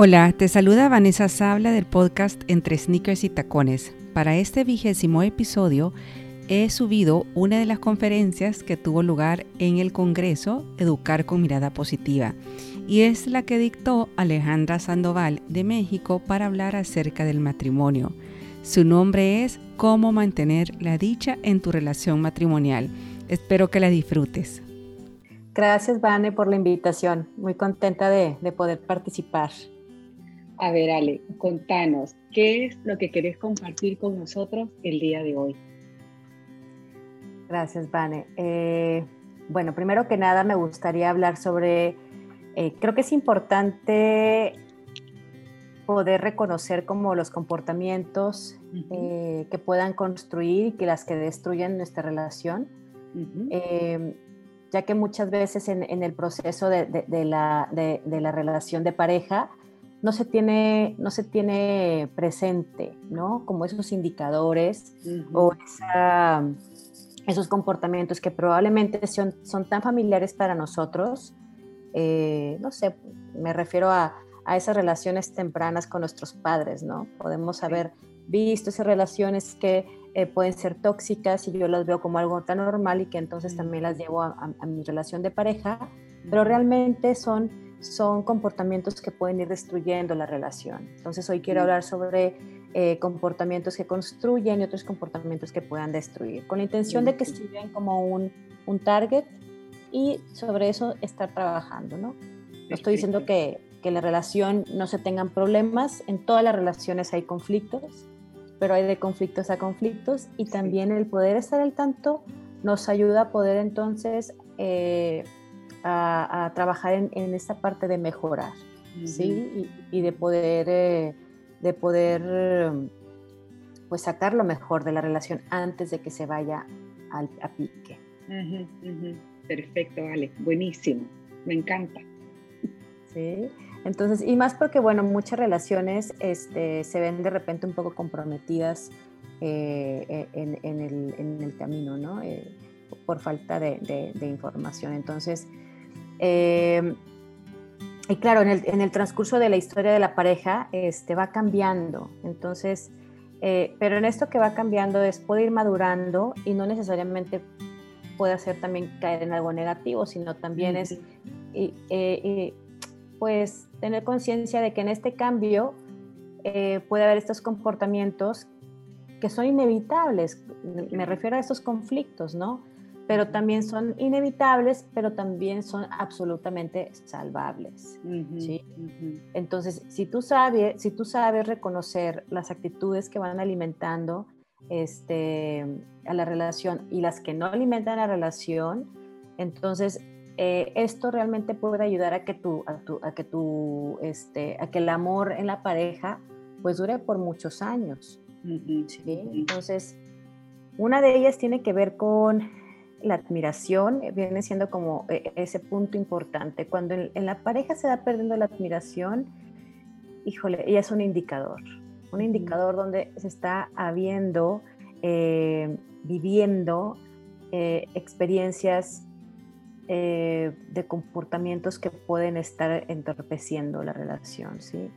Hola, te saluda Vanessa Sabla del podcast Entre Sneakers y Tacones. Para este vigésimo episodio he subido una de las conferencias que tuvo lugar en el Congreso Educar con Mirada Positiva y es la que dictó Alejandra Sandoval de México para hablar acerca del matrimonio. Su nombre es Cómo mantener la dicha en tu relación matrimonial. Espero que la disfrutes. Gracias, Vane, por la invitación. Muy contenta de, de poder participar. A ver, Ale, contanos, ¿qué es lo que querés compartir con nosotros el día de hoy? Gracias, Vane. Eh, bueno, primero que nada me gustaría hablar sobre, eh, creo que es importante poder reconocer como los comportamientos eh, que puedan construir y que las que destruyen nuestra relación, ya que muchas veces en, el proceso de, la, de, la, relación de pareja no se tiene, no se tiene presente, ¿no? Como esos indicadores o esos comportamientos que probablemente son, son tan familiares para nosotros. Eh, no sé, me refiero a, a, esas relaciones tempranas con nuestros padres, ¿no? Podemos haber visto esas relaciones que eh, pueden ser tóxicas y yo las veo como algo tan normal y que entonces también las llevo a, a mi relación de pareja, pero realmente son son comportamientos que pueden ir destruyendo la relación. Entonces hoy quiero hablar sobre eh, comportamientos que construyen y otros comportamientos que puedan destruir, con la intención de que sirvan como un, un target y sobre eso estar trabajando, ¿no? No estoy diciendo que, que la relación no se tengan problemas, en todas las relaciones hay conflictos, pero hay de conflictos a conflictos y también el poder estar al tanto nos ayuda a poder entonces eh, a, trabajar en, esta parte de mejorar, ¿sí? Y, de poder, eh, de poder pues sacar lo mejor de la relación antes de que se vaya al, a pique. Perfecto, vale, buenísimo, me encanta. Sí, entonces, y más porque, bueno, muchas relaciones este, se ven de repente un poco comprometidas eh, eh, en, el, camino, ¿no? por falta de, de información. Entonces, eh, y claro, en el, en el, transcurso de la historia de la pareja este, va cambiando. Entonces, eh, pero en esto que va cambiando es puede ir madurando y no necesariamente puede hacer también caer en algo negativo, sino también es eh, pues tener conciencia de que en este cambio puede haber estos comportamientos que son inevitables. Me refiero a estos conflictos, ¿no? Pero también son inevitables, pero también son absolutamente salvables. Entonces, si tú, sabes, si tú sabes reconocer las actitudes que van alimentando este, a la relación y las que no alimentan la relación, entonces eh, esto realmente puede ayudar a que, tu, a, que tu, este, a que el amor en la pareja pues dure por muchos años. Entonces, una de ellas tiene que ver con la admiración eh, viene siendo como eh, ese punto importante. Cuando en, la pareja se va perdiendo la admiración, híjole, ella es un indicador, un indicador donde se está habiendo, eh, viviendo experiencias de comportamientos que pueden estar entorpeciendo la relación, ¿sí?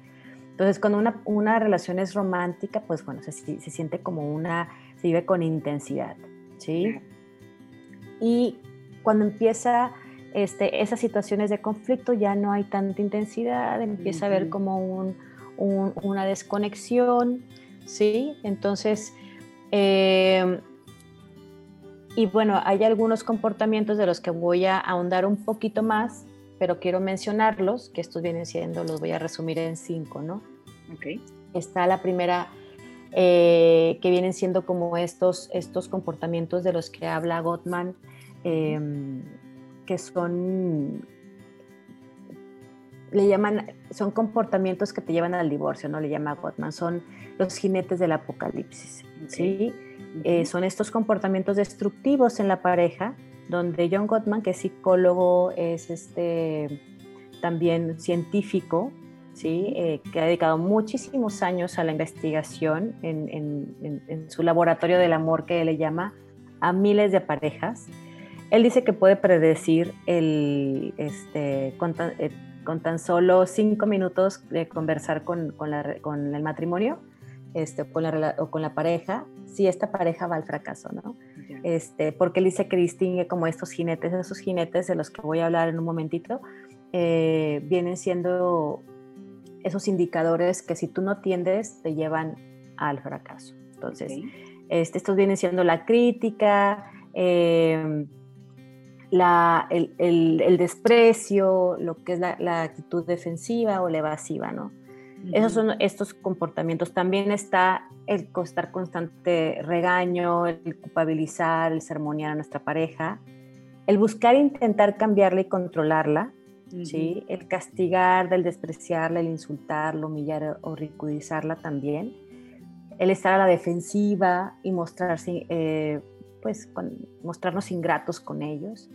Entonces, cuando una, una relación es romántica, pues bueno, se, se, siente como una, se vive con intensidad, ¿sí? Y cuando empieza este, esas situaciones de conflicto ya no hay tanta intensidad, empieza a haber como una desconexión, ¿sí? Entonces, em, y bueno, hay algunos comportamientos de los que voy a ahondar un poquito más, pero quiero mencionarlos, que estos vienen siendo, los voy a resumir en cinco, ¿no? Ok. Está la primera, eh, que vienen siendo como estos, estos comportamientos de los que habla Gottman, Em, que son, le llaman, son comportamientos que te llevan al divorcio, ¿no? Le llama Gottman, son los jinetes del apocalipsis, ¿sí? Eh, son estos comportamientos destructivos en la pareja, donde John Gottman, que es psicólogo, es este, también científico, ¿sí? Eh, que ha dedicado muchísimos años a la investigación en, en, en, su laboratorio del amor que le llama a miles de parejas él dice que puede predecir el, este, eh, con tan solo cinco minutos de conversar con, con, el matrimonio este, con la, o con la pareja, si esta pareja va al fracaso, ¿no? Este, porque él dice que distingue como estos jinetes, esos jinetes de los que voy a hablar en un momentito, eh, vienen siendo esos indicadores que si tú no tiendes te llevan al fracaso. Entonces, este, estos vienen siendo la crítica, eh, la, el, desprecio, lo que es la, actitud defensiva o la evasiva, ¿no? Esos son estos comportamientos. También está el estar constante regaño, el culpabilizar, el sermonear a nuestra pareja, el buscar intentar cambiarla y controlarla, ¿sí? El castigar, el despreciarla, el insultarla, humillar o ridiculizarla también. El estar a la defensiva y mostrarse, eh, pues, mostrarnos ingratos con ellos.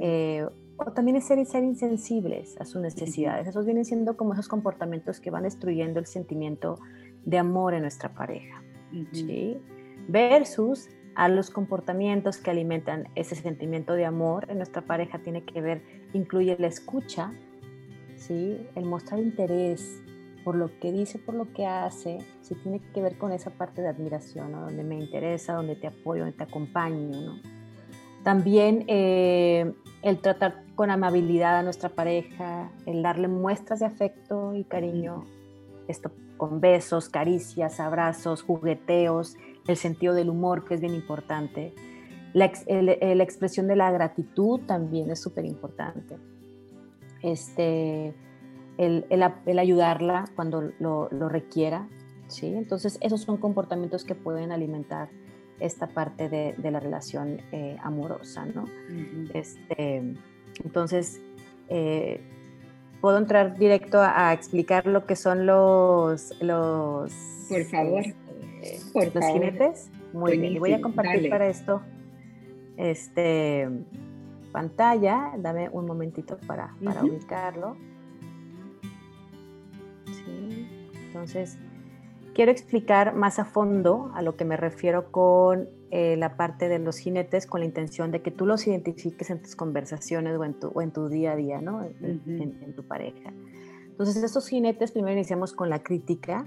Eh, o también es ser, ser insensibles a sus necesidades. Esos vienen siendo como esos comportamientos que van destruyendo el sentimiento de amor en nuestra pareja. ¿sí? Versus a los comportamientos que alimentan ese sentimiento de amor en nuestra pareja tiene que ver, incluye la escucha, ¿sí? el mostrar interés por lo que dice, por lo que hace, sí tiene que ver con esa parte de admiración, donde me interesa, donde te apoyo, donde te acompaño. ¿no? También eh, el tratar con amabilidad a nuestra pareja, el darle muestras de afecto y cariño, esto con besos, caricias, abrazos, jugueteos, el sentido del humor, que es bien importante. La, expresión de la gratitud también es súper importante. Este, el, ayudarla cuando lo, requiera. ¿sí? Entonces, esos son comportamientos que pueden alimentar esta parte de, la relación eh, amorosa. ¿no? este, entonces, eh, puedo entrar directo a, explicar lo que son los... los Por favor. Los jinetes. Muy bien. Y voy a compartir para esto este, pantalla. Dame un momentito para, para ubicarlo. Sí. Entonces, quiero explicar más a fondo a lo que me refiero con eh, la parte de los jinetes con la intención de que tú los identifiques en tus conversaciones o en tu, o en tu día a día, ¿no? En, tu pareja. Entonces, estos jinetes, primero iniciamos con la crítica,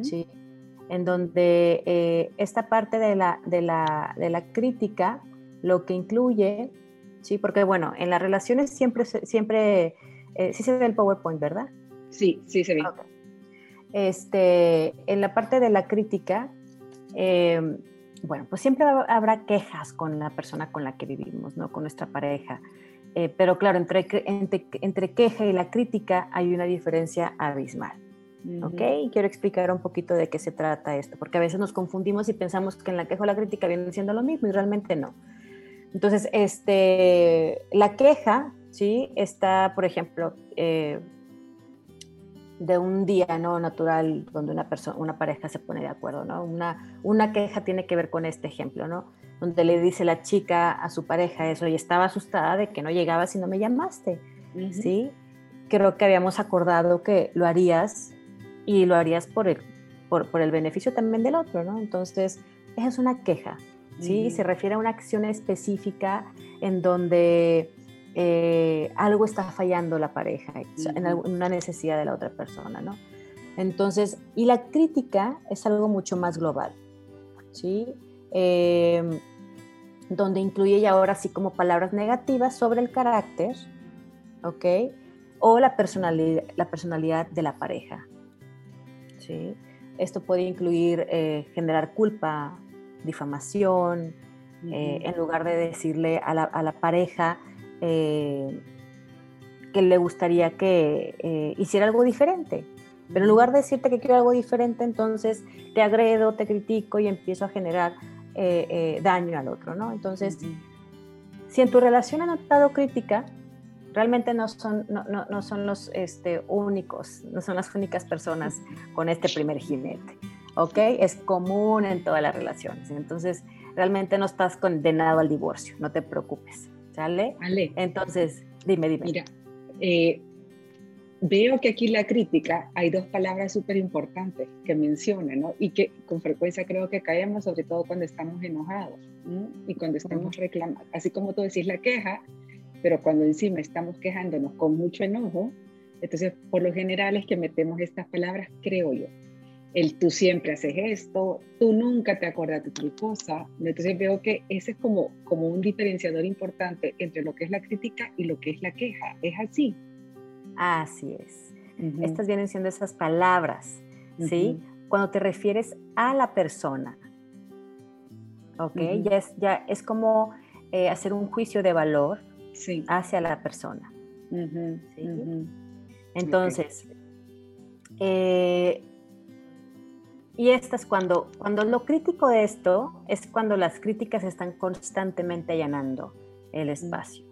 ¿sí? En donde eh, esta parte de la, de, la, de la crítica lo que incluye, ¿sí? Porque, bueno, en las relaciones siempre, siempre, eh, sí se ve el PowerPoint, ¿verdad? Sí, sí se ve. Este, en la parte de la crítica, eh, bueno, pues siempre habrá quejas con la persona con la que vivimos, ¿no? Con nuestra pareja. Eh, pero claro, entre, entre, queja y la crítica hay una diferencia abismal. ¿Ok? Y quiero explicar un poquito de qué se trata esto, porque a veces nos confundimos y pensamos que en la queja o la crítica vienen siendo lo mismo y realmente no. Entonces, este, la queja, ¿sí? Está, por ejemplo, eh, de un día no natural donde una persona una pareja se pone de acuerdo no una una queja tiene que ver con este ejemplo no donde le dice la chica a su pareja eso y estaba asustada de que no llegaba si no me llamaste sí creo que habíamos acordado que lo harías y lo harías por el por, por el beneficio también del otro no entonces esa es una queja sí se refiere a una acción específica en donde eh, algo está fallando la pareja, en, una necesidad de la otra persona, ¿no? Entonces, y la crítica es algo mucho más global, ¿sí? Em, donde incluye ya ahora sí como palabras negativas sobre el carácter, ¿ok? O la personalidad, la personalidad de la pareja, ¿sí? Esto puede incluir eh, generar culpa, difamación, eh, en lugar de decirle a la, a la pareja, eh, que le gustaría que hiciera algo diferente. Pero en lugar de decirte que quiero algo diferente, entonces te agredo, te critico y empiezo a generar daño al otro, ¿no? Entonces, si en tu relación han notado crítica, realmente no son, no, no, son los este, únicos, no son las únicas personas con este primer jinete, ¿ok? Es común en todas las relaciones. Entonces, realmente no estás condenado al divorcio, no te preocupes. ¿Sale? Entonces, dime, dime. Mira, eh, veo que aquí la crítica hay dos palabras súper importantes que menciona, ¿no? Y que con frecuencia creo que caemos, sobre todo cuando estamos enojados y cuando estamos reclamando. Así como tú decís la queja, pero cuando encima estamos quejándonos con mucho enojo, Entonces, por lo general es que metemos estas palabras, creo yo. El tú siempre haces esto, tú nunca te acuerdas de tal cosa. Entonces veo que ese es como, como un diferenciador importante entre lo que es la crítica y lo que es la queja. ¿Es así? Así es. Estas vienen siendo esas palabras, ¿sí? Cuando te refieres a la persona, ¿ok? ya, es, ya es como eh, hacer un juicio de valor hacia la persona. Entonces, eh, y estas cuando, cuando lo crítico de esto es cuando las críticas están constantemente allanando el espacio.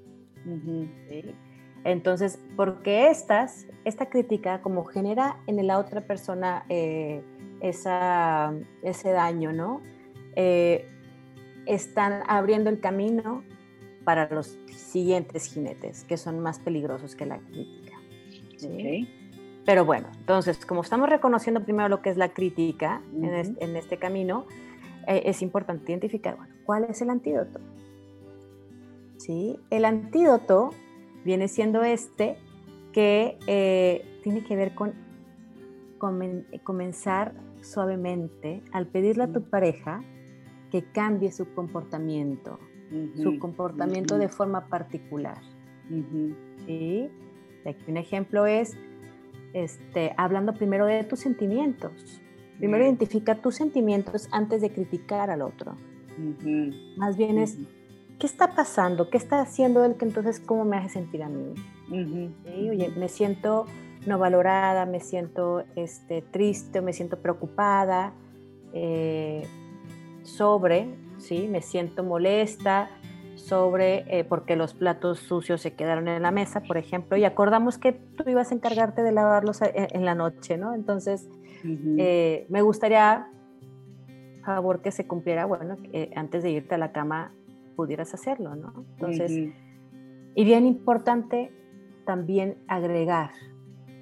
Entonces, porque estas, esta crítica como genera en la otra persona eh, esa, ese daño, ¿no? Eh, están abriendo el camino para los siguientes jinetes, que son más peligrosos que la crítica. Pero bueno, entonces, como estamos reconociendo primero lo que es la crítica en, este, camino, eh, es importante identificar, bueno, ¿cuál es el antídoto? ¿Sí? El antídoto viene siendo este que eh, tiene que ver con comenzar suavemente al pedirle a tu pareja que cambie su comportamiento, su comportamiento de forma particular. ¿Sí? Aquí un ejemplo es, este, hablando primero de tus sentimientos. Primero identifica tus sentimientos antes de criticar al otro. Más bien es, ¿qué está pasando? ¿Qué está haciendo él que entonces cómo me hace sentir a mí? Oye, me siento no valorada, me siento este, triste, me siento preocupada eh, sobre, ¿sí? me siento molesta sobre eh, porque los platos sucios se quedaron en la mesa, por ejemplo, y acordamos que tú ibas a encargarte de lavarlos eh, en, la noche, ¿no? Entonces, me gustaría, favor, que se cumpliera, bueno, antes de irte a la cama pudieras hacerlo, ¿no? Entonces, y bien importante también agregar,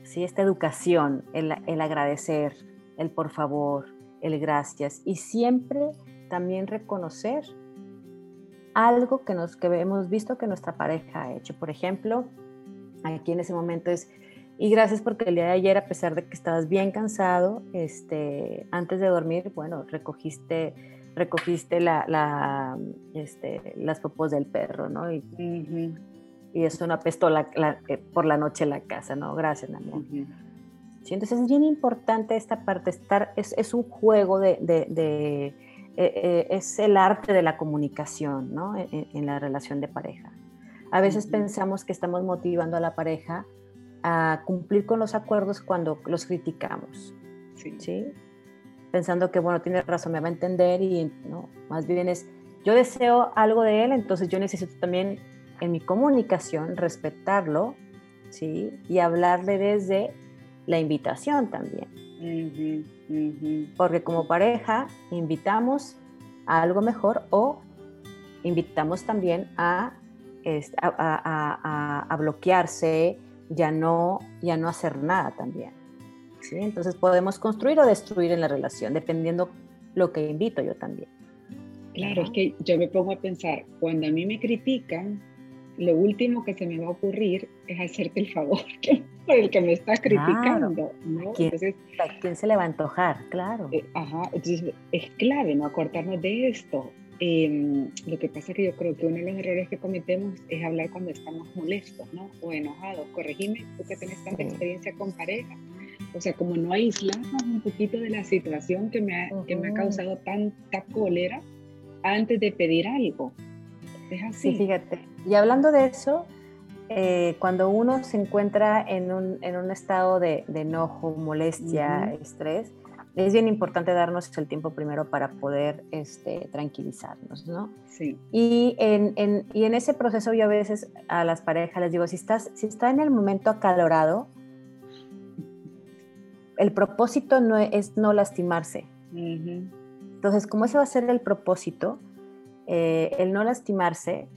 ¿sí? esta educación, el, agradecer, el por favor, el gracias y siempre también reconocer algo que, nos, que hemos visto que nuestra pareja ha hecho. Por ejemplo, aquí en ese momento es, y gracias porque el día de ayer, a pesar de que estabas bien cansado, este, antes de dormir, bueno, recogiste, recogiste la, este, las popos del perro, ¿no? Y, y eso no apestó la, eh, por la noche la casa, ¿no? Gracias, amor. entonces es bien importante esta parte, estar, es, es un juego de, de, de eh, eh, es el arte de la comunicación, ¿no? E, e, en, la relación de pareja. A veces pensamos que estamos motivando a la pareja a cumplir con los acuerdos cuando los criticamos, sí. ¿sí? Pensando que, bueno, tiene razón, me va a entender y no, más bien es, yo deseo algo de él, entonces yo necesito también en mi comunicación respetarlo, ¿sí? Y hablarle desde la invitación también. Porque como pareja invitamos a algo mejor o invitamos también a, a, a, bloquearse, ya no, ya no hacer nada también. ¿sí? Entonces podemos construir o destruir en la relación, dependiendo lo que invito yo también. Claro, es que yo me pongo a pensar, cuando a mí me critican, lo último que se me va a ocurrir es hacerte el favor por el que me estás criticando. ¿no? ¿Quién, ¿A quién se le va a antojar? Claro. Eh, ajá, entonces es clave no acordarnos de esto. Em, lo que pasa es que yo creo que uno de los errores que cometemos es hablar cuando estamos molestos ¿no? o enojados. Corregime, tú que tienes tanta experiencia con pareja. O sea, como no aislarnos un poquito de la situación que me ha, que me ha causado tanta cólera antes de pedir algo. Es así. Sí, fíjate. Y hablando de eso, eh, cuando uno se encuentra en un, en un estado de, de, enojo, molestia, estrés, es bien importante darnos el tiempo primero para poder este, tranquilizarnos, ¿no? Sí. Y en, en, y en ese proceso yo a veces a las parejas les digo, si, estás, si está en el momento acalorado, el propósito no es no lastimarse. Entonces, como ese va a ser el propósito, eh, el no lastimarse,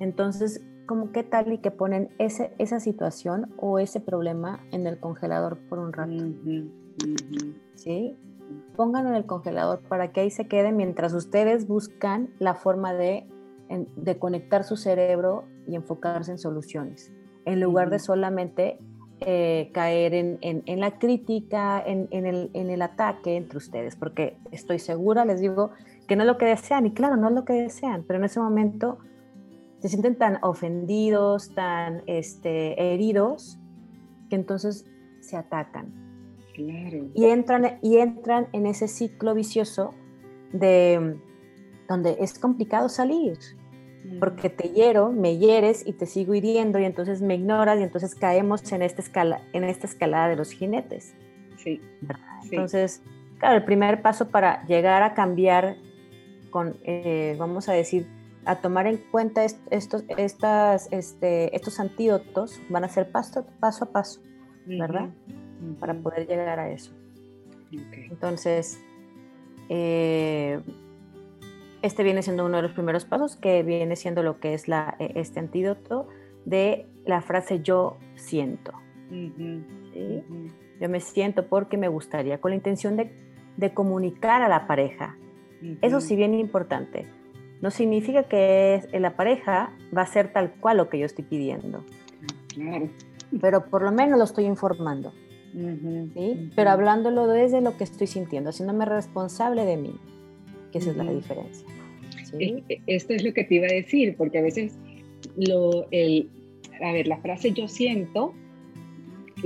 entonces, como qué tal y que ponen ese, esa situación o ese problema en el congelador por un rato? ¿Sí? Pónganlo en el congelador para que ahí se quede mientras ustedes buscan la forma de, de conectar su cerebro y enfocarse en soluciones, en lugar de solamente eh, caer en, en, la crítica, en, el, en el ataque entre ustedes, porque estoy segura, les digo, que no es lo que desean, y claro, no es lo que desean, pero en ese momento se sienten tan ofendidos, tan este, heridos, que entonces se atacan. Claro. Y entran, y entran en ese ciclo vicioso de donde es complicado salir porque te hiero, me hieres y te sigo hiriendo y entonces me ignoras y entonces caemos en esta, escala, en esta escalada de los jinetes. Sí. Entonces, claro, el primer paso para llegar a cambiar con, eh, vamos a decir, a tomar en cuenta estos, estas, este, estos antídotos van a ser paso, paso a paso, ¿verdad? Para poder llegar a eso. Entonces, eh, este viene siendo uno de los primeros pasos, que viene siendo lo que es la, e, este antídoto de la frase yo siento. Yo me siento porque me gustaría, con la intención de, comunicar a la pareja. Eso sí bien importante. No significa que la pareja va a ser tal cual lo que yo estoy pidiendo. Pero por lo menos lo estoy informando. Pero hablándolo desde lo que estoy sintiendo, haciéndome responsable de mí, que esa es la diferencia. Esto es lo que te iba a decir, porque a veces lo, el, a ver, la frase yo siento,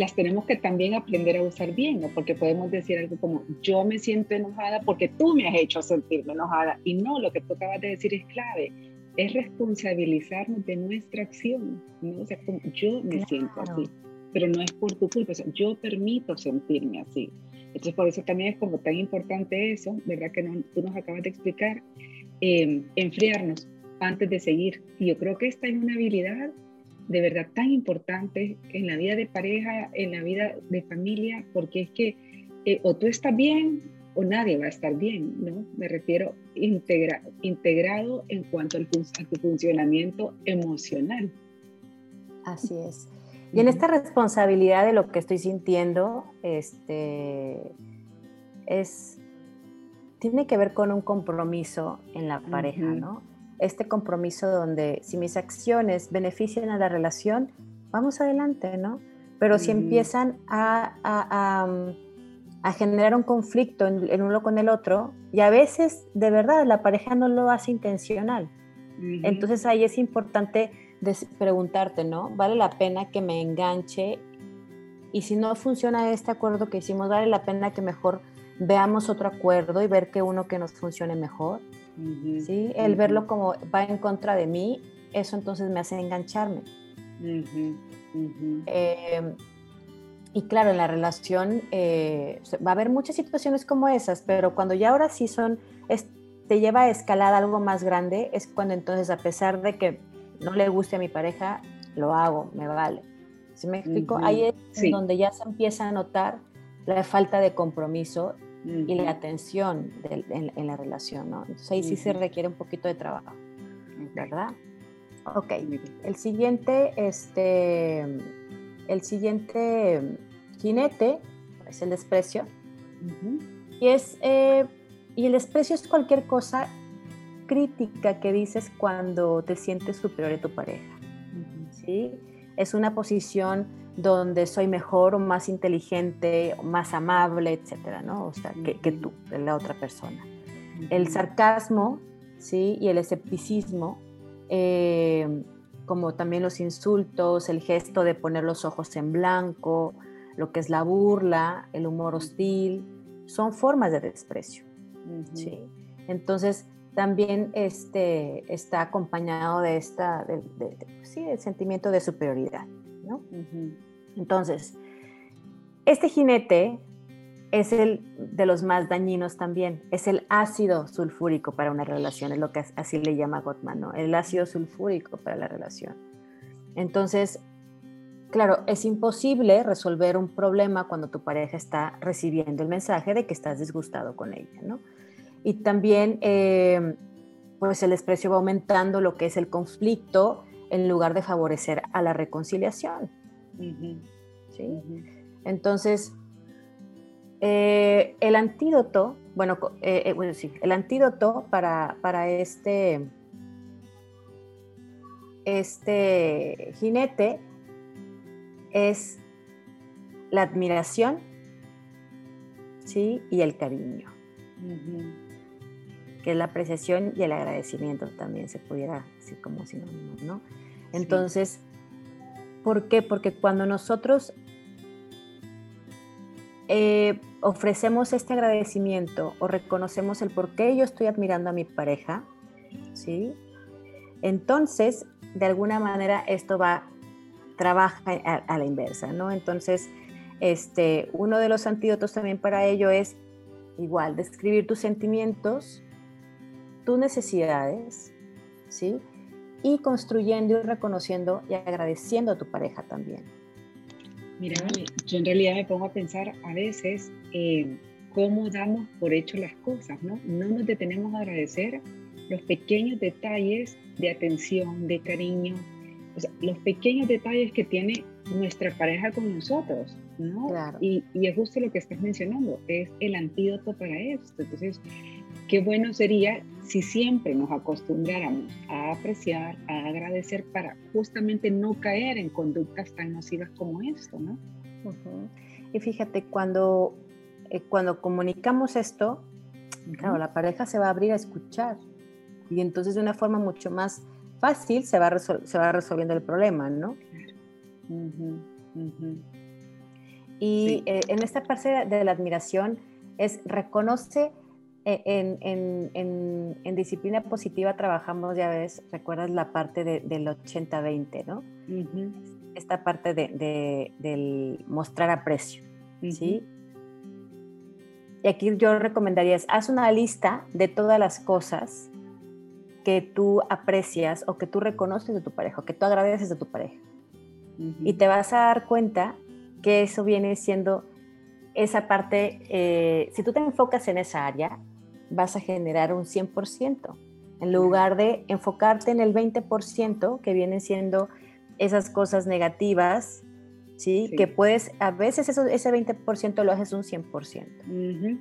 las tenemos que también aprender a usar bien, ¿no? Porque podemos decir algo como yo me siento enojada porque tú me has hecho sentirme enojada. Y no, lo que tú acabas de decir es clave, es responsabilizarnos de nuestra acción, ¿no? O sea, como yo me siento así, pero no es por tu culpa, o sea, yo permito sentirme así. Entonces, por eso también es como tan importante eso, ¿verdad? Que no, tú nos acabas de explicar, eh, enfriarnos antes de seguir. Y yo creo que esta es una habilidad de verdad tan importante en la vida de pareja, en la vida de familia, porque es que eh, o tú estás bien o nadie va a estar bien, ¿no? Me refiero integra, integrado en cuanto al, a tu funcionamiento emocional. Así es. Y en esta responsabilidad de lo que estoy sintiendo, este, es tiene que ver con un compromiso en la pareja, ¿no? Este compromiso donde si mis acciones benefician a la relación, vamos adelante, ¿no? Pero si empiezan a, a, generar un conflicto en, uno con el otro, y a veces de verdad la pareja no lo hace intencional. Entonces ahí es importante preguntarte, ¿no? ¿Vale la pena que me enganche? Y si no funciona este acuerdo que hicimos, ¿vale la pena que mejor veamos otro acuerdo y ver que uno que nos funcione mejor. ¿Sí? El verlo como va en contra de mí, eso entonces me hace engancharme. Em, y claro, en la relación eh, va a haber muchas situaciones como esas, pero cuando ya ahora sí son, te lleva a escalar algo más grande, es cuando entonces a pesar de que no le guste a mi pareja, lo hago, me vale. ¿Sí me explico? Ahí es donde ya se empieza a notar la falta de compromiso y la atención en, la relación, ¿no? Entonces ahí sí se requiere un poquito de trabajo, ¿verdad? Ok, el siguiente, este, el siguiente jinete es el desprecio. Y es, eh, y el desprecio es cualquier cosa crítica que dices cuando te sientes superior a tu pareja, ¿sí? Es una posición donde soy mejor o más inteligente, o más amable, etcétera, ¿no? O sea, que, que tú, la otra persona. El sarcasmo, ¿sí? Y el escepticismo, eh, como también los insultos, el gesto de poner los ojos en blanco, lo que es la burla, el humor hostil, son formas de desprecio, ¿sí? Entonces, también este, está acompañado de esta, sí, el sentimiento de superioridad, ¿no? Entonces, este jinete es el de los más dañinos también, es el ácido sulfúrico para una relación, es lo que así le llama Gottman, ¿no? El ácido sulfúrico para la relación. Entonces, claro, es imposible resolver un problema cuando tu pareja está recibiendo el mensaje de que estás disgustado con ella, ¿no? Y también, eh, pues el desprecio va aumentando lo que es el conflicto en lugar de favorecer a la reconciliación. ¿Sí? Entonces, eh, el antídoto, bueno, eh, bueno, sí, el antídoto para, para este, este jinete es la admiración, ¿sí? Y el cariño. Que es la apreciación y el agradecimiento también se pudiera decir como sinónimo, ¿no? Entonces, ¿por qué? Porque cuando nosotros eh, ofrecemos este agradecimiento o reconocemos el por qué yo estoy admirando a mi pareja, ¿sí? Entonces, de alguna manera, esto va, trabaja a, la inversa, ¿no? Entonces, este, uno de los antídotos también para ello es igual, describir tus sentimientos, tus necesidades, ¿sí? Y construyendo y reconociendo y agradeciendo a tu pareja también. Mira, yo en realidad me pongo a pensar a veces eh, cómo damos por hecho las cosas, ¿no? No nos detenemos a agradecer los pequeños detalles de atención, de cariño, o sea, los pequeños detalles que tiene nuestra pareja con nosotros, ¿no? Claro. Y, y, es justo lo que estás mencionando, es el antídoto para esto. Entonces, qué bueno sería si siempre nos acostumbráramos a apreciar, a agradecer para justamente no caer en conductas tan nocivas como esto, ¿no? Y fíjate, cuando, eh, cuando comunicamos esto, claro, la pareja se va a abrir a escuchar y entonces de una forma mucho más fácil se va, se va resolviendo el problema, ¿no? Y eh, en esta parte de la admiración es reconoce eh, en, disciplina positiva trabajamos, ya ves, recuerdas la parte del 80-20, ¿no? Esta parte de, del mostrar aprecio, ¿sí? Y aquí yo recomendaría, haz una lista de todas las cosas que tú aprecias o que tú reconoces de tu pareja o que tú agradeces de tu pareja. Y te vas a dar cuenta que eso viene siendo esa parte, eh, si tú te enfocas en esa área, vas a generar un 100%, en lugar de enfocarte en el 20% que vienen siendo esas cosas negativas, ¿sí? Que puedes, a veces eso, ese 20% lo haces un 100%.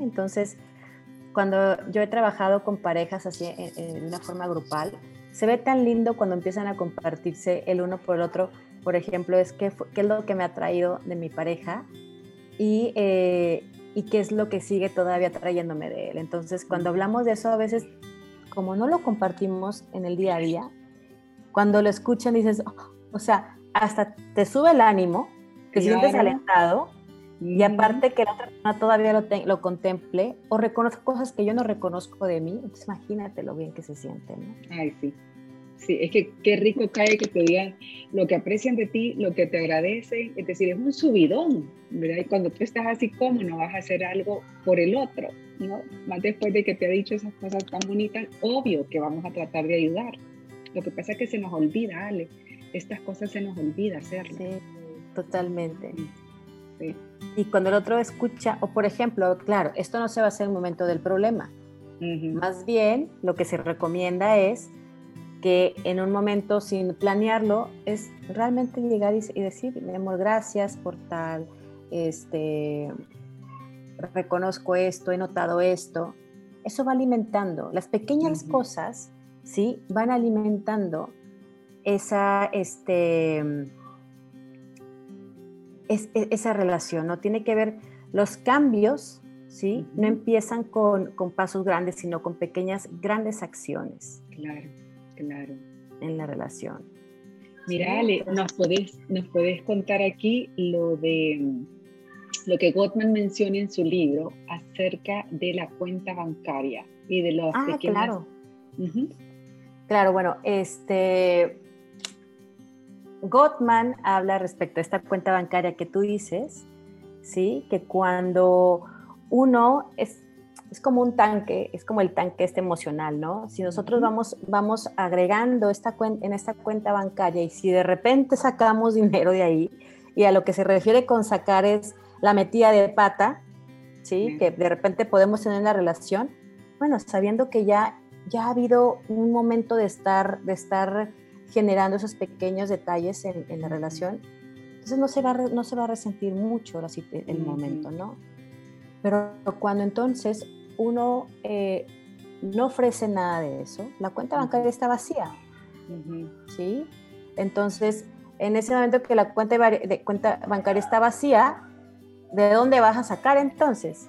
Entonces, cuando yo he trabajado con parejas así en, una forma grupal, se ve tan lindo cuando empiezan a compartirse el uno por el otro. Por ejemplo, es qué, qué es lo que me ha traído de mi pareja y, eh, y qué es lo que sigue todavía trayéndome de él. Entonces, cuando hablamos de eso, a veces, como no lo compartimos en el día a día, cuando lo escuchan dices, oh", o sea, hasta te sube el ánimo, te sientes alentado y aparte que la otra persona todavía lo, lo, contemple o reconozca cosas que yo no reconozco de mí, entonces imagínate lo bien que se siente, ¿no? Ay, sí. Sí, es que qué rico cae que te digan lo que aprecian de ti, lo que te agradecen, es decir, es un subidón, ¿verdad? Y cuando tú estás así como no vas a hacer algo por el otro, ¿no? Más después de que te ha dicho esas cosas tan bonitas, obvio que vamos a tratar de ayudar. Lo que pasa es que se nos olvida, Ale, estas cosas se nos olvida hacerlas. Sí, totalmente. Y cuando el otro escucha, o por ejemplo, claro, esto no se va a hacer en el momento del problema. Más bien, lo que se recomienda es que en un momento sin planearlo es realmente llegar y, decir, mi amor, gracias por tal, este, reconozco esto, he notado esto. Eso va alimentando. Las pequeñas cosas, ¿sí? Van alimentando esa, este, es, e, esa relación, ¿no? Tiene que ver, los cambios, ¿sí? No empiezan con, con, pasos grandes, sino con pequeñas, grandes acciones. Claro, claro. En la relación. Mira, Ale, ¿nos podés, nos podés contar aquí lo de lo que Gottman menciona en su libro acerca de la cuenta bancaria y de los ah, Claro. Claro, bueno, este Gottman habla respecto a esta cuenta bancaria que tú dices, ¿sí? Que cuando uno es, es como un tanque, es como el tanque este emocional, ¿no? Si nosotros vamos, vamos agregando esta en esta cuenta bancaria y si de repente sacamos dinero de ahí, y a lo que se refiere con sacar es la metida de pata, ¿sí? Que de repente podemos tener la relación, bueno, sabiendo que ya, ya ha habido un momento de estar, de estar generando esos pequeños detalles en, la relación, entonces no se, va, no se va a resentir mucho el momento, ¿no? Pero cuando entonces uno eh, no ofrece nada de eso, la cuenta bancaria está vacía, ¿sí? Entonces, en ese momento que la cuenta, de cuenta bancaria está vacía, ¿de dónde vas a sacar entonces?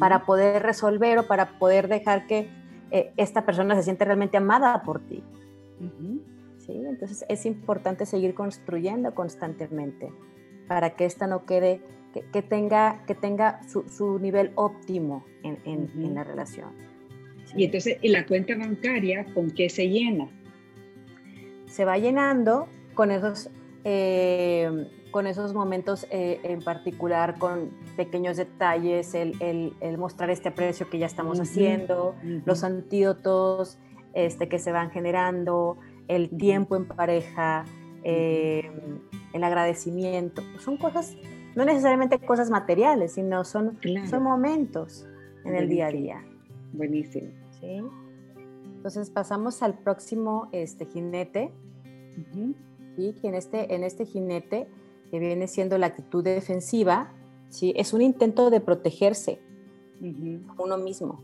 Para poder resolver o para poder dejar que eh, esta persona se siente realmente amada por ti. ¿Sí? Entonces es importante seguir construyendo constantemente para que esta no quede, que, tenga, que tenga su, nivel óptimo en, en, la relación. Y entonces, ¿y la cuenta bancaria con qué se llena? Se va llenando con esos, eh, con esos momentos eh, en particular, con pequeños detalles, el, el, mostrar este aprecio que ya estamos haciendo, los antídotos este, que se van generando, el tiempo en pareja, eh, el agradecimiento. Son cosas, no necesariamente cosas materiales, sino son, son momentos en el día a día. Buenísimo. ¿Sí? Entonces pasamos al próximo este, jinete, ¿sí? que en este, en este jinete, que viene siendo la actitud defensiva, ¿sí? es un intento de protegerse uno mismo,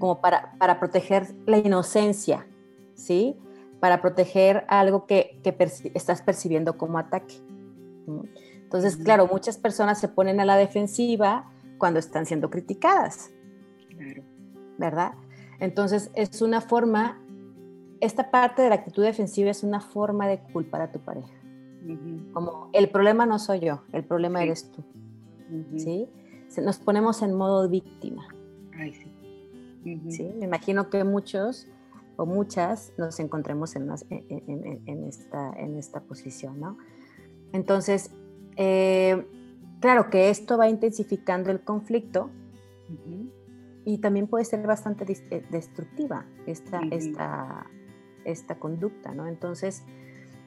como para, para proteger la inocencia, ¿sí? para proteger algo que, que estás percibiendo como ataque. Entonces, claro, muchas personas se ponen a la defensiva cuando están siendo criticadas. Claro. ¿Verdad? Entonces, es una forma, esta parte de la actitud defensiva es una forma de culpar a tu pareja. Como el problema no soy yo, el problema eres tú. ¿Sí? Nos ponemos en modo víctima. Ay, sí. ¿Sí? Me imagino que muchos o muchas nos encontremos en, en, esta, en esta posición, ¿no? Entonces, eh, claro que esto va intensificando el conflicto y también puede ser bastante eh, destructiva esta, esta, esta conducta, ¿no? Entonces,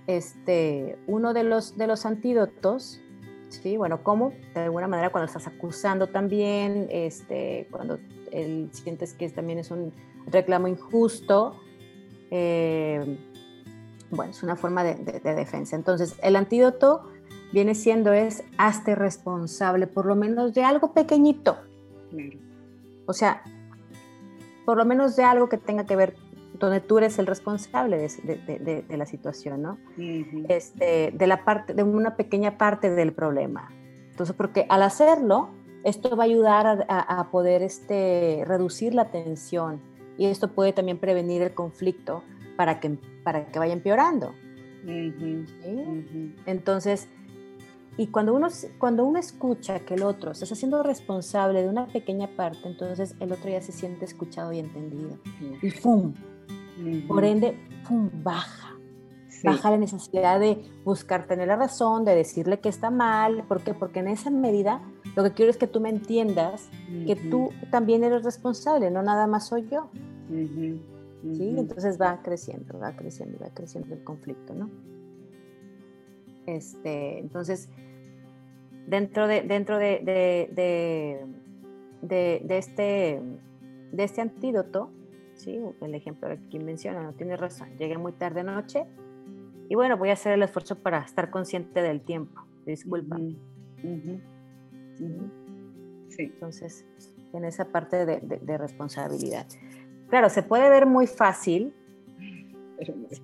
este, uno de los, de los antídotos, ¿sí? Bueno, ¿cómo? De alguna manera cuando estás acusando también, este, cuando el, sientes que también es un reclamo injusto, eh, bueno, es una forma de, defensa. Entonces, el antídoto viene siendo es, hazte responsable por lo menos de algo pequeñito. O sea, por lo menos de algo que tenga que ver, donde tú eres el responsable de, la situación, ¿no? este, de, la parte, de una pequeña parte del problema. Entonces, porque al hacerlo, esto va a ayudar a, poder este, reducir la tensión y esto puede también prevenir el conflicto para que, para que vaya empeorando. Entonces, y cuando uno, cuando uno escucha que el otro se está haciendo responsable de una pequeña parte, entonces el otro ya se siente escuchado y entendido. Y ¡pum! Por ende, ¡pum! Baja. Baja la necesidad de buscar tener la razón, de decirle que está mal. ¿Por qué? Porque en esa medida lo que quiero es que tú me entiendas que tú también eres responsable, no nada más soy yo. ¿Sí? Entonces va creciendo, va creciendo, va creciendo el conflicto, ¿no? Este, entonces, dentro de, dentro de, de, de, este, de este antídoto, ¿sí? el ejemplo que aquí menciona, no tiene razón, llegué muy tarde anoche y bueno, voy a hacer el esfuerzo para estar consciente del tiempo, disculpa. Entonces, en esa parte de, responsabilidad. Claro, se puede ver muy fácil,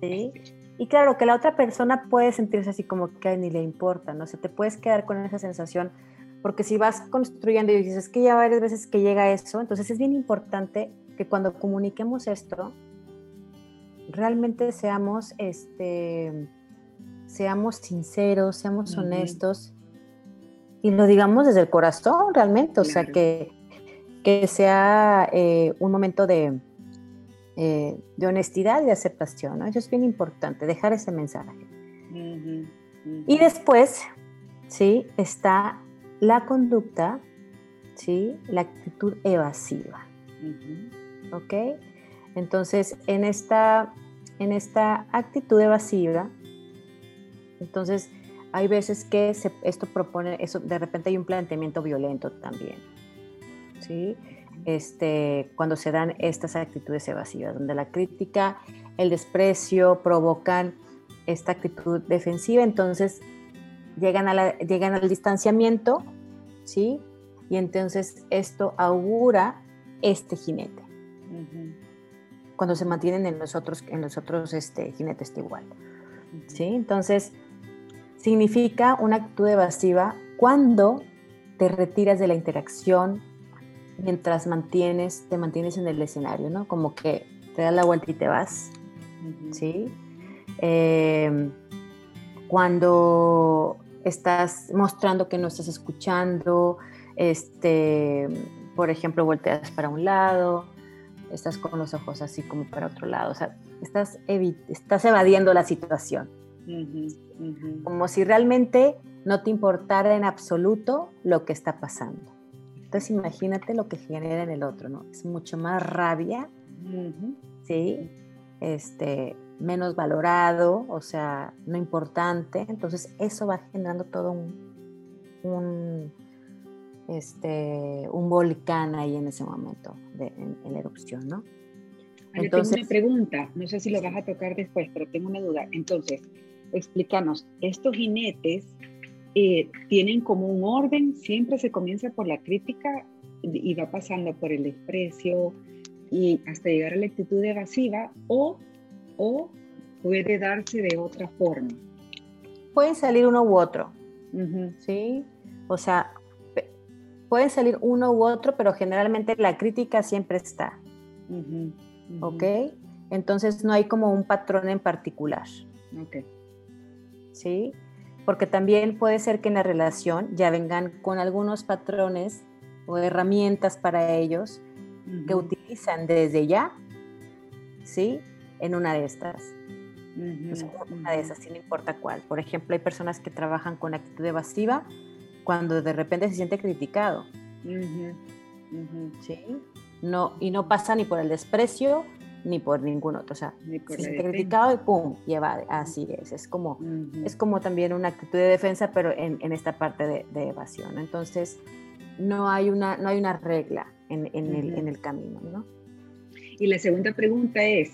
¿sí? Y claro, que la otra persona puede sentirse así como que ni le importa, ¿no? se te puedes quedar con esa sensación, porque si vas construyendo y dices, es que ya varias veces que llega eso, entonces es bien importante que cuando comuniquemos esto, realmente seamos, este, seamos sinceros, seamos honestos y lo digamos desde el corazón realmente, o sea, que, que sea eh, un momento de, eh, de honestidad y de aceptación, ¿no? Eso es bien importante, dejar ese mensaje. Y después, ¿sí? Está la conducta, ¿sí? La actitud evasiva, ¿ok? Entonces, en esta, en esta actitud evasiva, entonces, hay veces que esto propone, eso, de repente hay un planteamiento violento también, ¿sí? Este, cuando se dan estas actitudes evasivas, donde la crítica, el desprecio provocan esta actitud defensiva, entonces llegan, a la, llegan al distanciamiento, ¿sí? Y entonces esto augura este jinete. Cuando se mantienen en los otros, en los otros este, jinetes igual. ¿Sí? Entonces, significa una actitud evasiva cuando te retiras de la interacción mientras mantienes, te mantienes en el escenario, ¿no? Como que te das la vuelta y te vas, ¿sí? Em, cuando estás mostrando que no estás escuchando, este, por ejemplo, volteas para un lado, estás con los ojos así como para otro lado, o sea, estás, estás evadiendo la situación. Como si realmente no te importara en absoluto lo que está pasando. Entonces imagínate lo que genera en el otro, ¿no? Es mucho más rabia, ¿sí? Este, menos valorado, o sea, no importante. Entonces eso va generando todo un, este, un volcán ahí en ese momento, de, en, la erupción, ¿no? Entonces, tengo una pregunta, no sé si lo vas a tocar después, pero tengo una duda. Entonces, explícanos, estos jinetes eh, tienen como un orden, siempre se comienza por la crítica y va pasando por el desprecio y hasta llegar a la actitud evasiva o, o puede darse de otra forma. Pueden salir uno u otro, ¿sí? O sea, pueden salir uno u otro, pero generalmente la crítica siempre está, ¿ok? Entonces no hay como un patrón en particular. Ok. ¿Sí? Porque también puede ser que en la relación ya vengan con algunos patrones o herramientas para ellos que utilizan desde ya, ¿sí? En una de estas. una de esas, sin importa cuál. Por ejemplo, hay personas que trabajan con actitud evasiva cuando de repente se siente criticado. ¿Sí? No, y no pasa ni por el desprecio ni por ningún otro. O sea, se siente criticado y pum, lleva, así es. Es como, es como también una actitud de defensa, pero en, en esta parte de, de, evasión. Entonces, no hay una, no hay una regla en, en, el, en el camino, ¿no? Y la segunda pregunta es,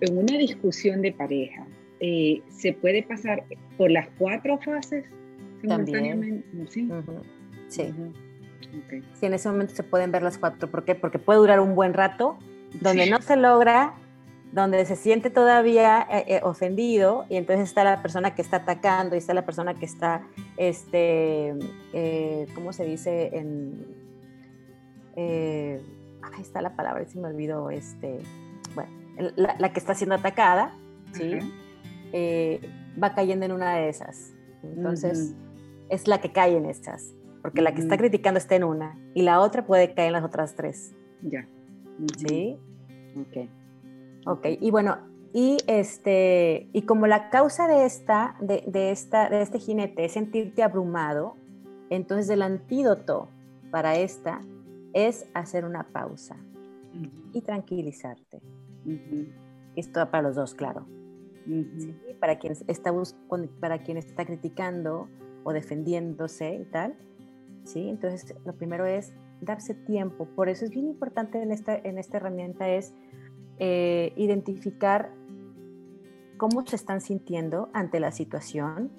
en una discusión de pareja, eh, ¿se puede pasar por las cuatro fases simultáneamente? Sí. Sí. sí. en ese momento se pueden ver las cuatro. ¿Por qué? Porque puede durar un buen rato donde no se logra, donde se siente todavía eh, eh, ofendido y entonces está la persona que está atacando y está la persona que está, este, eh, ¿cómo se dice? En, ahí está la palabra, se me olvidó, este, bueno, la, que está siendo atacada, ¿sí? va cayendo en una de esas. Entonces, es la que cae en esas, porque la que está criticando está en una y la otra puede caer en las otras tres. Ya. ¿Sí? Ok. Ok, y bueno, y, este, y como la causa de, esta, de, esta, de este jinete es sentirte abrumado, entonces el antídoto para esta es hacer una pausa y tranquilizarte. Esto para los dos, claro. Para, quien está para quien está criticando o defendiéndose y tal. ¿sí? Entonces, lo primero es darse tiempo. Por eso es bien importante en esta, en esta herramienta es eh, identificar cómo se están sintiendo ante la situación.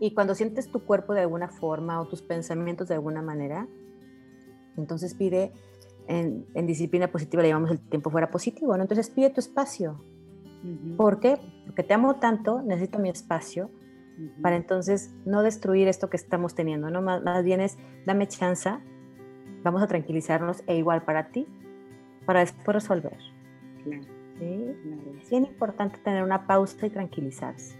Y cuando sientes tu cuerpo de alguna forma o tus pensamientos de alguna manera, entonces pide, en, disciplina positiva le llamamos el tiempo fuera positivo, ¿no? Entonces pide tu espacio. ¿Por qué? Porque te amo tanto, necesito mi espacio para entonces no destruir esto que estamos teniendo, ¿no? Más, más bien es, dame chance vamos a tranquilizarnos e igual para ti, para después resolver. Claro. ¿Sí? Es bien importante tener una pausa y tranquilizarse.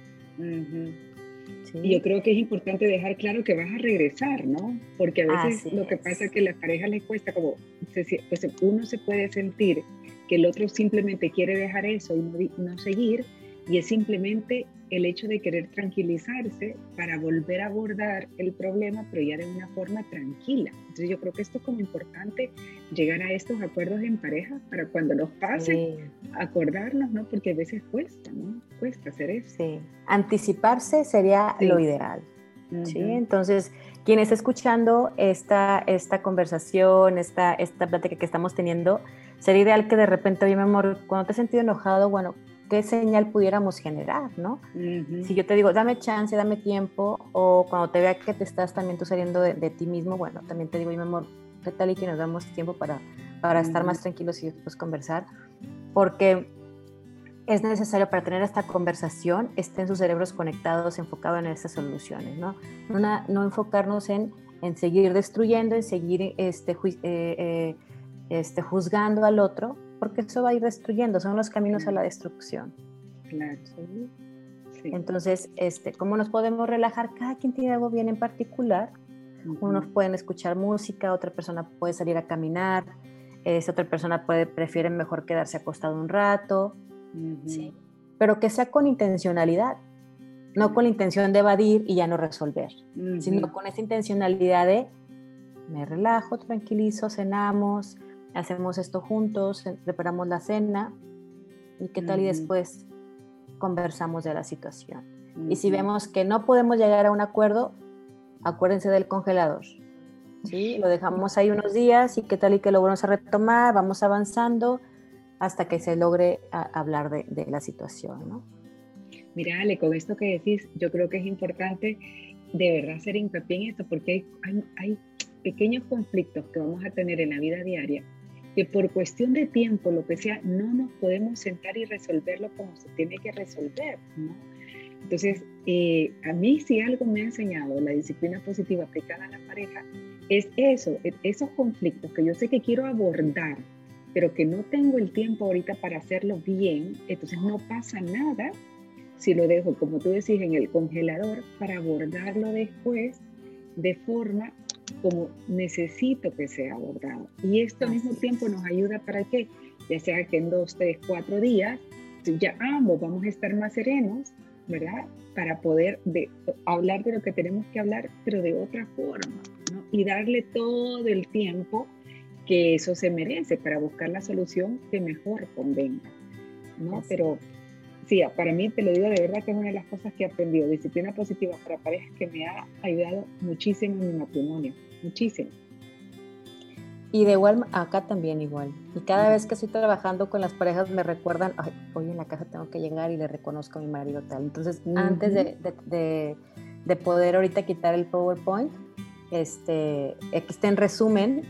Y yo creo que es importante dejar claro que vas a regresar, ¿no? Porque a veces lo que pasa es que a las parejas les cuesta como, pues uno se puede sentir que el otro simplemente quiere dejar eso y no, no seguir, y es simplemente el hecho de querer tranquilizarse para volver a abordar el problema, pero ya de una forma tranquila. Entonces yo creo que esto es como importante, llegar a estos acuerdos en pareja para cuando nos pase, acordarnos, ¿no? Porque a veces cuesta, ¿no? Cuesta hacer eso. Sí, anticiparse sería lo ideal. ¿sí? Entonces, quien está escuchando esta, esta conversación, esta, esta plática que estamos teniendo, sería ideal que de repente, oye, mi amor, cuando te has sentido enojado, bueno, qué señal pudiéramos generar, ¿no? Si yo te digo, dame chance, dame tiempo, o cuando te vea que te estás también tú saliendo de, ti mismo, bueno, también te digo, mi amor, ¿qué tal y que nos damos tiempo para, para estar más tranquilos y después conversar? Porque es necesario para tener esta conversación estén sus cerebros conectados, enfocados en estas soluciones, ¿no? no enfocarnos en, en, seguir destruyendo, en seguir este, eh, eh, este, juzgando al otro, porque eso va a ir destruyendo, son los caminos a la destrucción. Claro. Entonces, este, ¿cómo nos podemos relajar? Cada quien tiene algo bien en particular. Unos pueden escuchar música, otra persona puede salir a caminar, esa otra persona puede, prefiere mejor quedarse acostado un rato, ¿sí? pero que sea con intencionalidad, no con la intención de evadir y ya no resolver, sino con esa intencionalidad de me relajo, tranquilizo, cenamos, hacemos esto juntos, preparamos la cena y qué tal y después conversamos de la situación. Y si vemos que no podemos llegar a un acuerdo, acuérdense del congelador. ¿sí? Lo dejamos ahí unos días y qué tal y que lo vamos a retomar, vamos avanzando hasta que se logre hablar de, la situación. ¿no? Mira, Ale, con esto que decís, yo creo que es importante de verdad hacer hincapié en esto, porque hay, hay pequeños conflictos que vamos a tener en la vida diaria que por cuestión de tiempo, lo que sea, no nos podemos sentar y resolverlo como se tiene que resolver, ¿no? Entonces, eh, a mí si algo me ha enseñado la disciplina positiva aplicada a la pareja, es eso, e, esos conflictos que yo sé que quiero abordar, pero que no tengo el tiempo ahorita para hacerlo bien, entonces no pasa nada si lo dejo, como tú decís, en el congelador para abordarlo después de forma como necesito que sea abordado. Y esto al mismo tiempo nos ayuda para que, ya sea que en dos, tres, cuatro días, ya ambos vamos a estar más serenos, ¿verdad? Para poder de, hablar de lo que tenemos que hablar, pero de otra forma, ¿no? Y darle todo el tiempo que eso se merece para buscar la solución que mejor convenga, ¿no? Pero sí, para mí te lo digo de verdad que es una de las cosas que he aprendido, disciplina positiva para parejas que me ha ayudado muchísimo en mi matrimonio, muchísimo. Y de igual, acá también igual. Y cada vez que estoy trabajando con las parejas me recuerdan, Ay, hoy en la casa tengo que llegar y le reconozco a mi marido tal. Entonces, antes de, de, poder ahorita quitar el PowerPoint, este, aquí está en resumen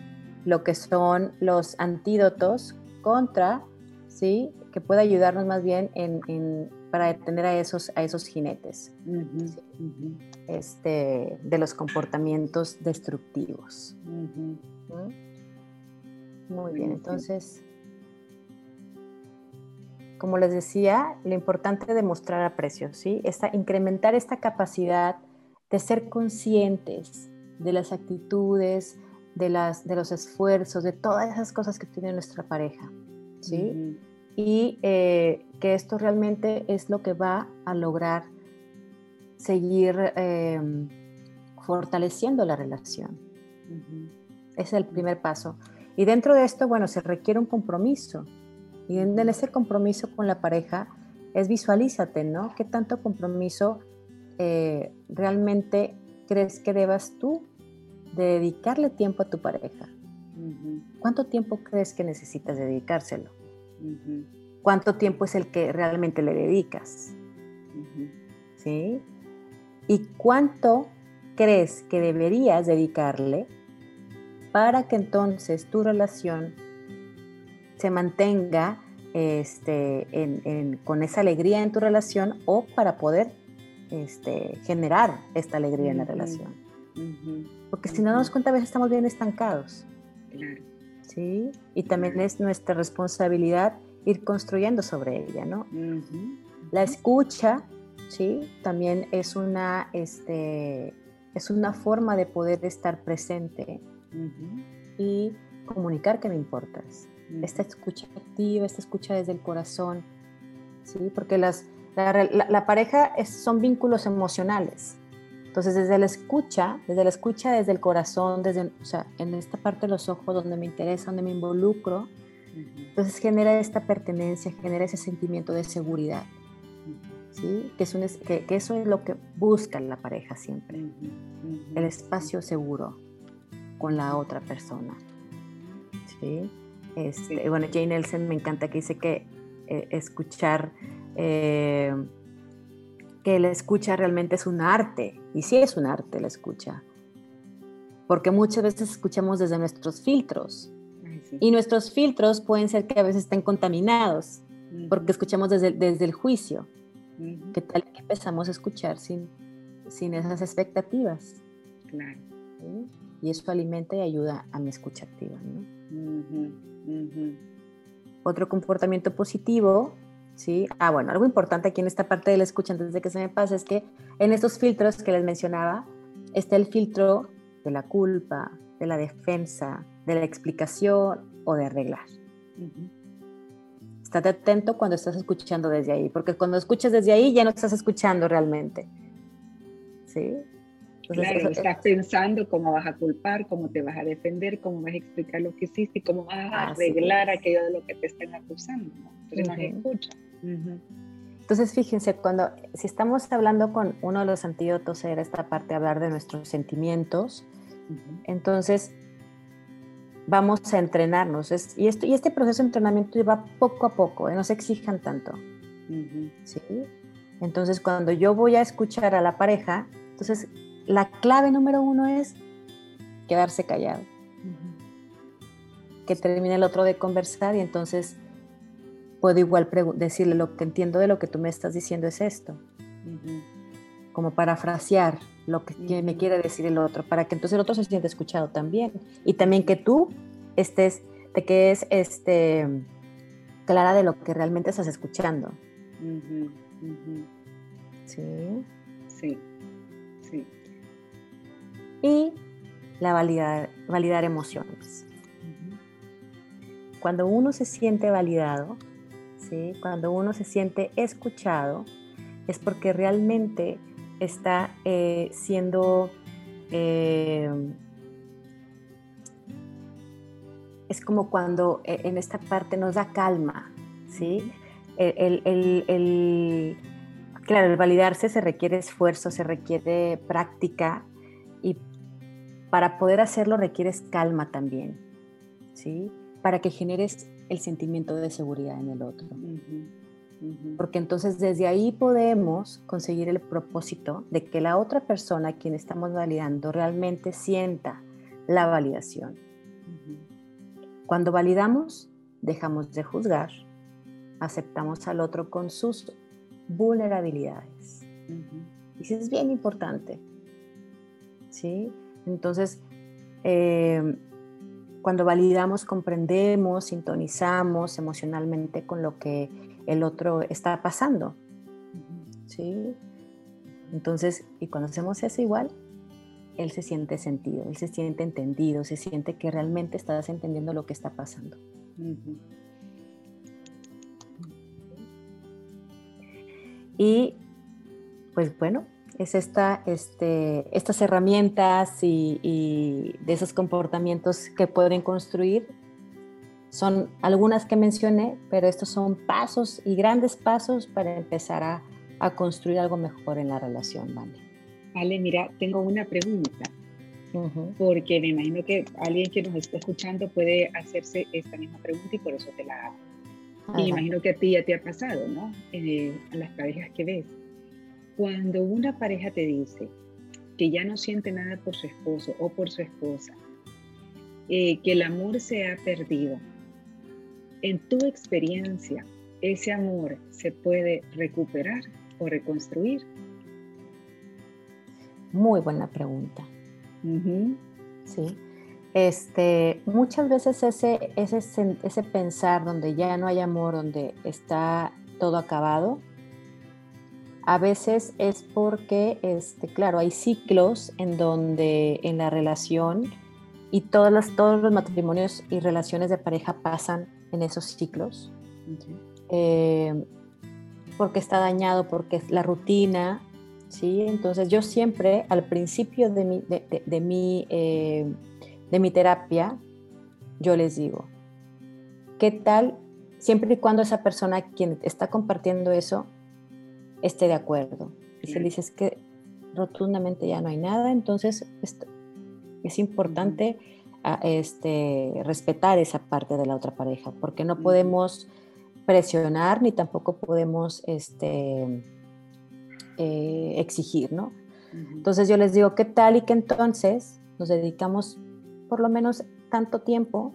lo que son los antídotos contra, ¿sí? Que puede ayudarnos más bien en, en, para detener a esos, a esos jinetes Este, de los comportamientos destructivos. Muy bien, entonces, como les decía, lo importante es demostrar aprecio, ¿sí? Esta, incrementar esta capacidad de ser conscientes de las actitudes, de, las, de los esfuerzos, de todas esas cosas que tiene nuestra pareja, ¿sí? Y eh, que esto realmente es lo que va a lograr seguir em, fortaleciendo la relación. Ese es el primer paso. Y dentro de esto, bueno, se requiere un compromiso. Y en, ese compromiso con la pareja es visualízate, ¿no? ¿Qué tanto compromiso eh, realmente crees que debas tú de dedicarle tiempo a tu pareja? ¿Cuánto tiempo crees que necesitas dedicárselo? ¿Cuánto tiempo es el que realmente le dedicas? ¿Sí? ¿Y cuánto crees que deberías dedicarle para que entonces tu relación se mantenga este, con esa alegría en tu relación o para poder este, generar esta alegría en la relación. Porque si no nos cuenta, a veces estamos bien estancados. Claro. ¿Sí? Y también es nuestra responsabilidad ir construyendo sobre ella, ¿no? La escucha, ¿sí? También es una, este, es una forma de poder estar presente y comunicar que me importas. Esta escucha activa, esta escucha desde el corazón, ¿sí? Porque las, la, pareja es, son vínculos emocionales. Entonces, desde la escucha, desde la escucha desde el corazón, desde, o sea, en esta parte de los ojos donde me interesa, donde me involucro, entonces genera esta pertenencia, genera ese sentimiento de seguridad. ¿Sí? Que, es que, que, eso es lo que busca la pareja siempre, el espacio seguro, con la otra persona. ¿sí? Este, bueno, Jane Nelson me encanta que dice que eh, escuchar, eh, que la escucha realmente es un arte, y sí es un arte la escucha, porque muchas veces escuchamos desde nuestros filtros, y nuestros filtros pueden ser que a veces estén contaminados. porque escuchamos desde, desde el juicio. ¿Qué tal que empezamos a escuchar sin, sin esas expectativas? Claro. Y eso alimenta y ayuda a mi escucha activa. Otro comportamiento positivo, ¿sí? Ah, bueno, algo importante aquí en esta parte de la escucha, antes de que se me pase, es que en estos filtros que les mencionaba, está el filtro de la culpa, de la defensa, de la explicación o de arreglar. Estate atento cuando estás escuchando desde ahí, porque cuando escuchas desde ahí ya no estás escuchando realmente. ¿Sí? claro, estás pensando cómo vas a culpar, cómo te vas a defender, cómo vas a explicar lo que hiciste y cómo vas a arreglar aquello de lo que te están acusando. Entonces nos escucha. Entonces, fíjense, cuando, si estamos hablando con uno de los antídotos, era esta parte de hablar de nuestros sentimientos, entonces vamos a entrenarnos. y, esto, y este proceso de entrenamiento va poco a poco, ¿eh? no se exijan tanto. ¿sí? Entonces, cuando yo voy a escuchar a la pareja, entonces la clave número uno es quedarse callado. Que termine el otro de conversar y entonces puedo igual decirle lo que entiendo de lo que tú me estás diciendo es esto. Como parafrasear lo que me quiere decir el otro, para que entonces el otro se sienta escuchado también. Y también que tú estés, te quedes este, clara de lo que realmente estás escuchando. Sí. Sí y la validar, validar emociones. Cuando uno se siente validado, ¿sí? cuando uno se siente escuchado, es porque realmente está eh, siendo... Eh, es como cuando eh, en esta parte nos da calma, ¿sí? El, el, claro, el validarse se requiere esfuerzo, se requiere práctica, y para poder hacerlo requieres calma también, ¿sí? Para que generes el sentimiento de seguridad en el otro. Porque entonces desde ahí podemos conseguir el propósito de que la otra persona a quien estamos validando realmente sienta la validación. Cuando validamos, dejamos de juzgar, aceptamos al otro con sus vulnerabilidades. Y eso es bien importante, ¿sí? Entonces, eh, cuando validamos, comprendemos, sintonizamos emocionalmente con lo que el otro está pasando, ¿sí? Entonces, y cuando hacemos eso igual, él se siente sentido, él se siente entendido, se siente que realmente estás entendiendo lo que está pasando. Y pues bueno, es esta, este, estas herramientas y, de esos comportamientos que pueden construir. Son algunas que mencioné, pero estos son pasos y grandes pasos para empezar a, construir algo mejor en la relación, ¿vale? Vale, mira, tengo una pregunta, porque me imagino que alguien que nos está escuchando puede hacerse esta misma pregunta y por eso te la hago. Y me imagino que a ti ya te ha pasado, ¿no? Eh, a las parejas que ves cuando una pareja te dice que ya no siente nada por su esposo o por su esposa, eh, que el amor se ha perdido, en tu experiencia, ¿ese amor se puede recuperar o reconstruir? Muy buena pregunta. Sí. Este, muchas veces ese, ese, ese pensar donde ya no hay amor, donde está todo acabado, a veces es porque, este, claro, hay ciclos en donde en la relación y todos los, todos los matrimonios y relaciones de pareja pasan en esos ciclos. Eh, porque está dañado, porque es la rutina, ¿sí? Entonces yo siempre al principio de mi, de, mi, eh, de mi terapia, yo les digo, ¿qué tal siempre y cuando esa persona quien está compartiendo eso esté de acuerdo. Y se dice que rotundamente ya no hay nada, entonces es importante ah, este, respetar esa parte de la otra pareja, porque no podemos presionar ni tampoco podemos este, eh, exigir, ¿no? Entonces yo les digo, ¿qué tal y que entonces nos dedicamos por lo menos tanto tiempo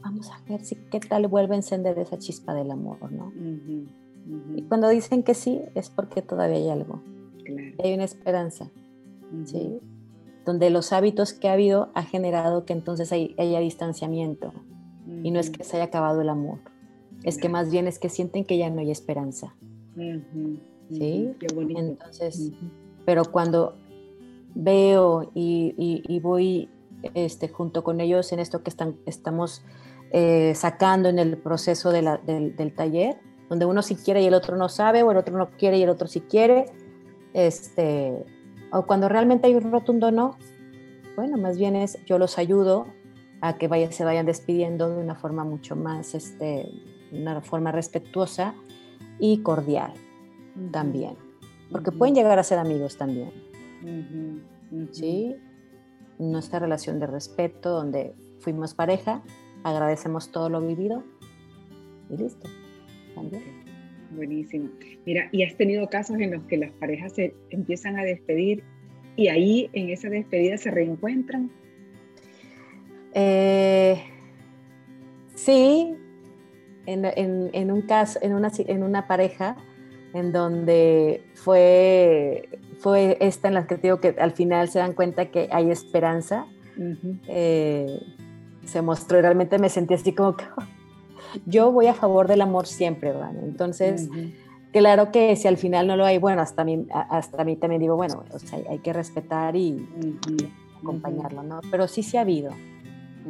vamos a ver si qué tal vuelve a encender esa chispa del amor, ¿no? Y cuando dicen que sí, es porque todavía hay algo. Hay una esperanza, ¿sí? Donde los hábitos que ha habido ha generado que entonces haya distanciamiento. Y no es que se haya acabado el amor, es que más bien es que sienten que ya no hay esperanza. ¿Sí? Qué bonito. Entonces, pero cuando veo y, voy este, junto con ellos en esto que están, estamos eh, sacando en el proceso del, del, taller, donde uno sí quiere y el otro no sabe, o el otro no quiere y el otro sí quiere, este, o cuando realmente hay un rotundo no, bueno, más bien es yo los ayudo a que vaya, se vayan despidiendo de una forma mucho más, este, una forma respetuosa y cordial también, porque pueden llegar a ser amigos también. ¿Sí? Nuestra relación de respeto, donde fuimos pareja, agradecemos todo lo vivido y listo. También. Buenísimo. Mira, ¿y has tenido casos en los que las parejas se empiezan a despedir y ahí en esa despedida se reencuentran? Eh, sí, en, un caso, en una, en una pareja en donde fue, fue esta en la que digo que al final se dan cuenta que hay esperanza. Eh, se mostró, realmente me sentí así como que yo voy a favor del amor siempre, ¿verdad? Entonces, claro que si al final no lo hay, bueno, hasta mí, hasta mí también digo, bueno, hay que respetar y, acompañarlo, ¿no? Pero sí se ha habido.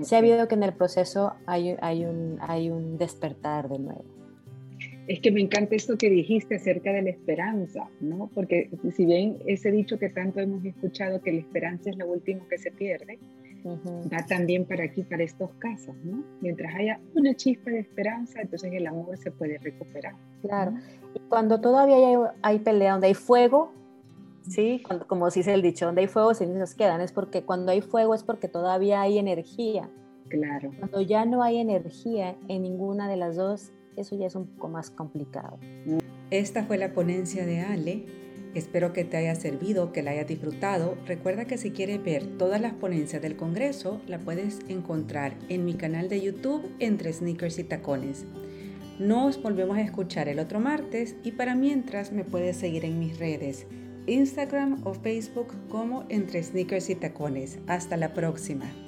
Se ha habido que en el proceso hay, hay, un, hay un despertar de nuevo. Es que me encanta esto que dijiste acerca de la esperanza, ¿no? Porque si bien ese dicho que tanto hemos escuchado, que la esperanza es lo último que se pierde, va también para aquí, para estos casos, ¿no? Mientras haya una chispa de esperanza, entonces el amor se puede recuperar. Claro. Y cuando todavía hay, hay pelea, donde hay fuego, ¿sí? como dice el dicho, donde hay fuego, cenizas quedan. Es porque cuando hay fuego es porque todavía hay energía. Claro. Cuando ya no hay energía en ninguna de las dos, eso ya es un poco más complicado. Esta fue la ponencia de Ale. Espero que te haya servido, que la hayas disfrutado. Recuerda que si quieres ver todas las ponencias del Congreso, la puedes encontrar en mi canal de YouTube entre sneakers y tacones. Nos volvemos a escuchar el otro martes y para mientras me puedes seguir en mis redes, Instagram o Facebook como entre sneakers y tacones. Hasta la próxima.